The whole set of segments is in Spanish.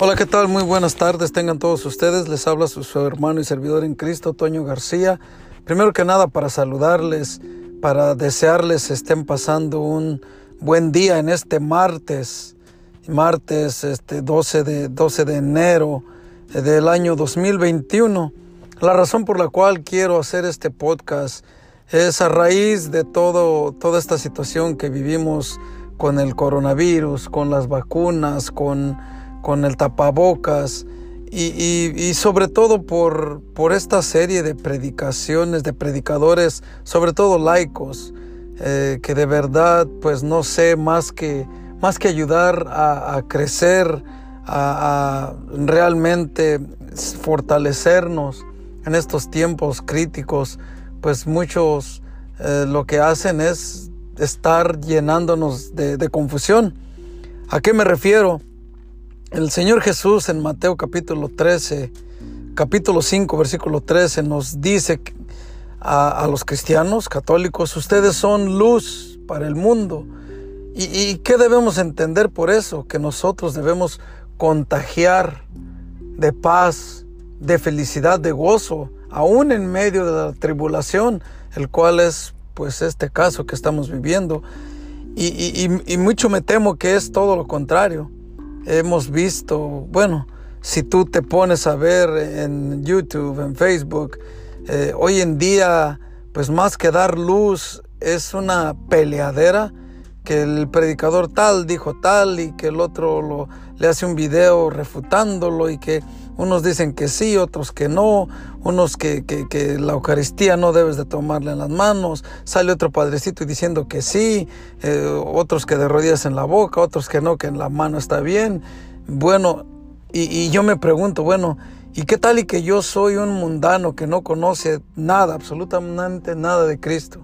Hola, ¿qué tal? Muy buenas tardes, tengan todos ustedes. Les habla su, hermano y servidor en Cristo, Toño García. Primero que nada, para saludarles, para desearles estén pasando un buen día en este martes, martes este 12 de, 12 de enero del año 2021. La razón por la cual quiero hacer este podcast es a raíz de todo, toda esta situación que vivimos con el coronavirus, con las vacunas, con con el tapabocas y, y, sobre todo por, por esta serie de predicaciones, de predicadores, sobre todo laicos, eh, que de verdad pues no sé más que, más que ayudar a, crecer, a, realmente fortalecernos en estos tiempos críticos, pues muchos eh, lo que hacen es estar llenándonos de confusión. ¿A qué me refiero? El Señor Jesús en Mateo capítulo 13, capítulo 5, versículo 13 nos dice a, los cristianos católicos, ustedes son luz para el mundo. ¿Y, ¿Y qué debemos entender por eso? Que nosotros debemos contagiar de paz, de felicidad, de gozo, aún en medio de la tribulación, el cual es pues este caso que estamos viviendo. Y mucho me temo que es todo lo contrario hemos visto, bueno, si tú te pones a ver en YouTube, en Facebook, eh, hoy en día, pues más que dar luz, es una peleadera que el predicador tal dijo tal y que el otro lo, le hace un video refutándolo y que unos dicen que sí, otros que no, unos que, que, que, la Eucaristía no debes de tomarla en las manos, sale otro padrecito diciendo que sí, eh, otros que de rodillas en la boca, otros que no, que en la mano está bien. Bueno, y, y yo me pregunto, bueno, ¿y qué tal y que yo soy un mundano que no conoce nada, absolutamente nada de Cristo?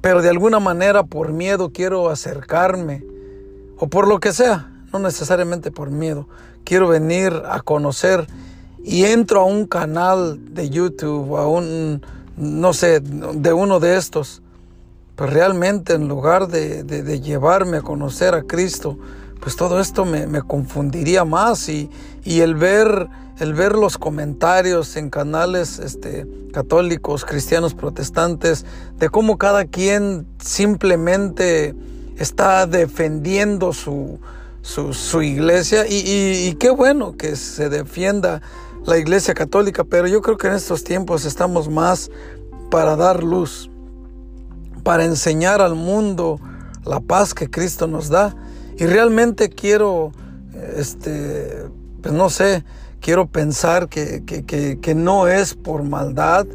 Pero de alguna manera por miedo quiero acercarme, o por lo que sea, no necesariamente por miedo. Quiero venir a conocer y entro a un canal de YouTube, a un, no sé, de uno de estos. Pues realmente en lugar de, llevarme a conocer a Cristo, pues todo esto me, me confundiría más y, y, el ver el ver los comentarios en canales este, católicos, cristianos, protestantes, de cómo cada quien simplemente está defendiendo su, su, su iglesia. Y, qué bueno que se defienda la iglesia católica, pero yo creo que en estos tiempos estamos más para dar luz, para enseñar al mundo la paz que Cristo nos da. Y realmente quiero, este, pues no sé, quiero pensar que, que, que no es por maldad,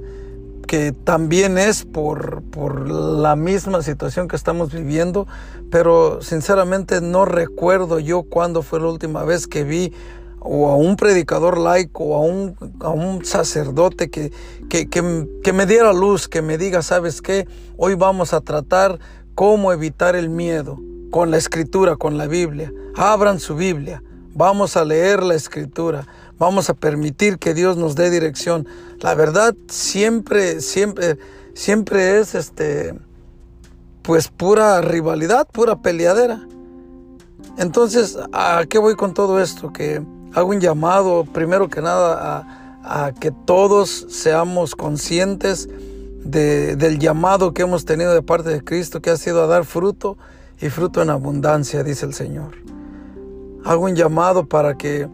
que también es por, por la misma situación que estamos viviendo, pero sinceramente no recuerdo yo cuándo fue la última vez que vi o a un predicador laico o a un, a un sacerdote que, que, que, que me diera luz, que me diga, ¿sabes qué? Hoy vamos a tratar cómo evitar el miedo con la escritura, con la Biblia. Abran su Biblia, vamos a leer la escritura, vamos a permitir que Dios nos dé dirección. La verdad siempre, siempre, siempre es este, pues pura rivalidad, pura peleadera. Entonces, ¿a qué voy con todo esto? Que hago un llamado, primero que nada, a, que todos seamos conscientes de, del llamado que hemos tenido de parte de Cristo, que ha sido a dar fruto y fruto en abundancia, dice el Señor. Hago un llamado para que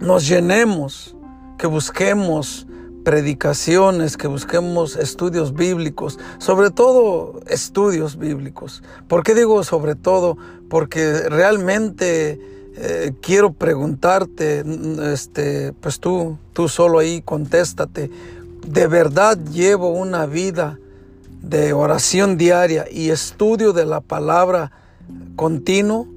nos llenemos, que busquemos predicaciones, que busquemos estudios bíblicos, sobre todo estudios bíblicos. ¿Por qué digo sobre todo? Porque realmente eh, quiero preguntarte, este, pues tú, tú solo ahí contéstate, ¿de verdad llevo una vida de oración diaria y estudio de la palabra continuo?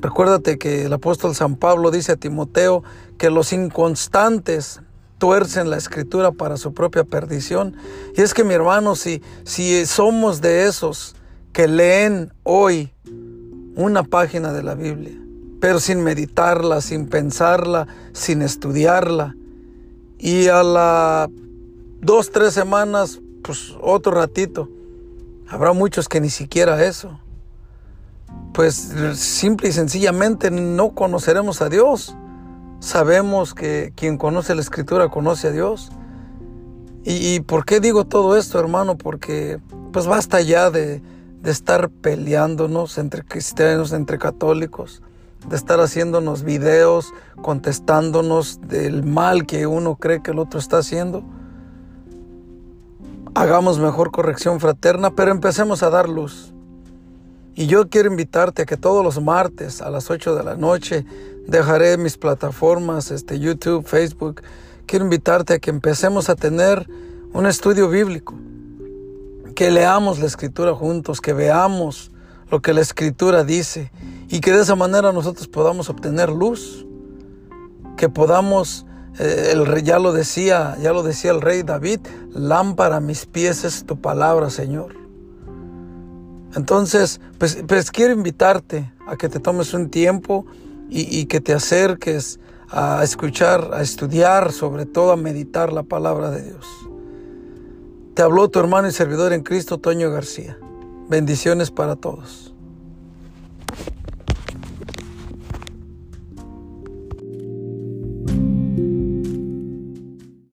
Recuérdate que el apóstol San Pablo dice a Timoteo que los inconstantes tuercen la escritura para su propia perdición. Y es que mi hermano, si, si somos de esos que leen hoy una página de la Biblia, pero sin meditarla, sin pensarla, sin estudiarla, y a las dos, tres semanas, pues otro ratito, habrá muchos que ni siquiera eso. Pues simple y sencillamente no conoceremos a Dios. Sabemos que quien conoce la escritura conoce a Dios. ¿Y, por qué digo todo esto, hermano? Porque pues basta ya de, de estar peleándonos entre cristianos, entre católicos, de estar haciéndonos videos, contestándonos del mal que uno cree que el otro está haciendo. Hagamos mejor corrección fraterna, pero empecemos a dar luz. Y yo quiero invitarte a que todos los martes a las 8 de la noche dejaré mis plataformas, este, YouTube, Facebook. Quiero invitarte a que empecemos a tener un estudio bíblico, que leamos la escritura juntos, que veamos lo que la escritura dice y que de esa manera nosotros podamos obtener luz, que podamos, eh, ya lo decía, ya lo decía el rey David, lámpara a mis pies es tu palabra, Señor. Entonces, pues, pues quiero invitarte a que te tomes un tiempo y, y que te acerques a escuchar, a estudiar, sobre todo a meditar la palabra de Dios. Te habló tu hermano y servidor en Cristo, Toño García. Bendiciones para todos.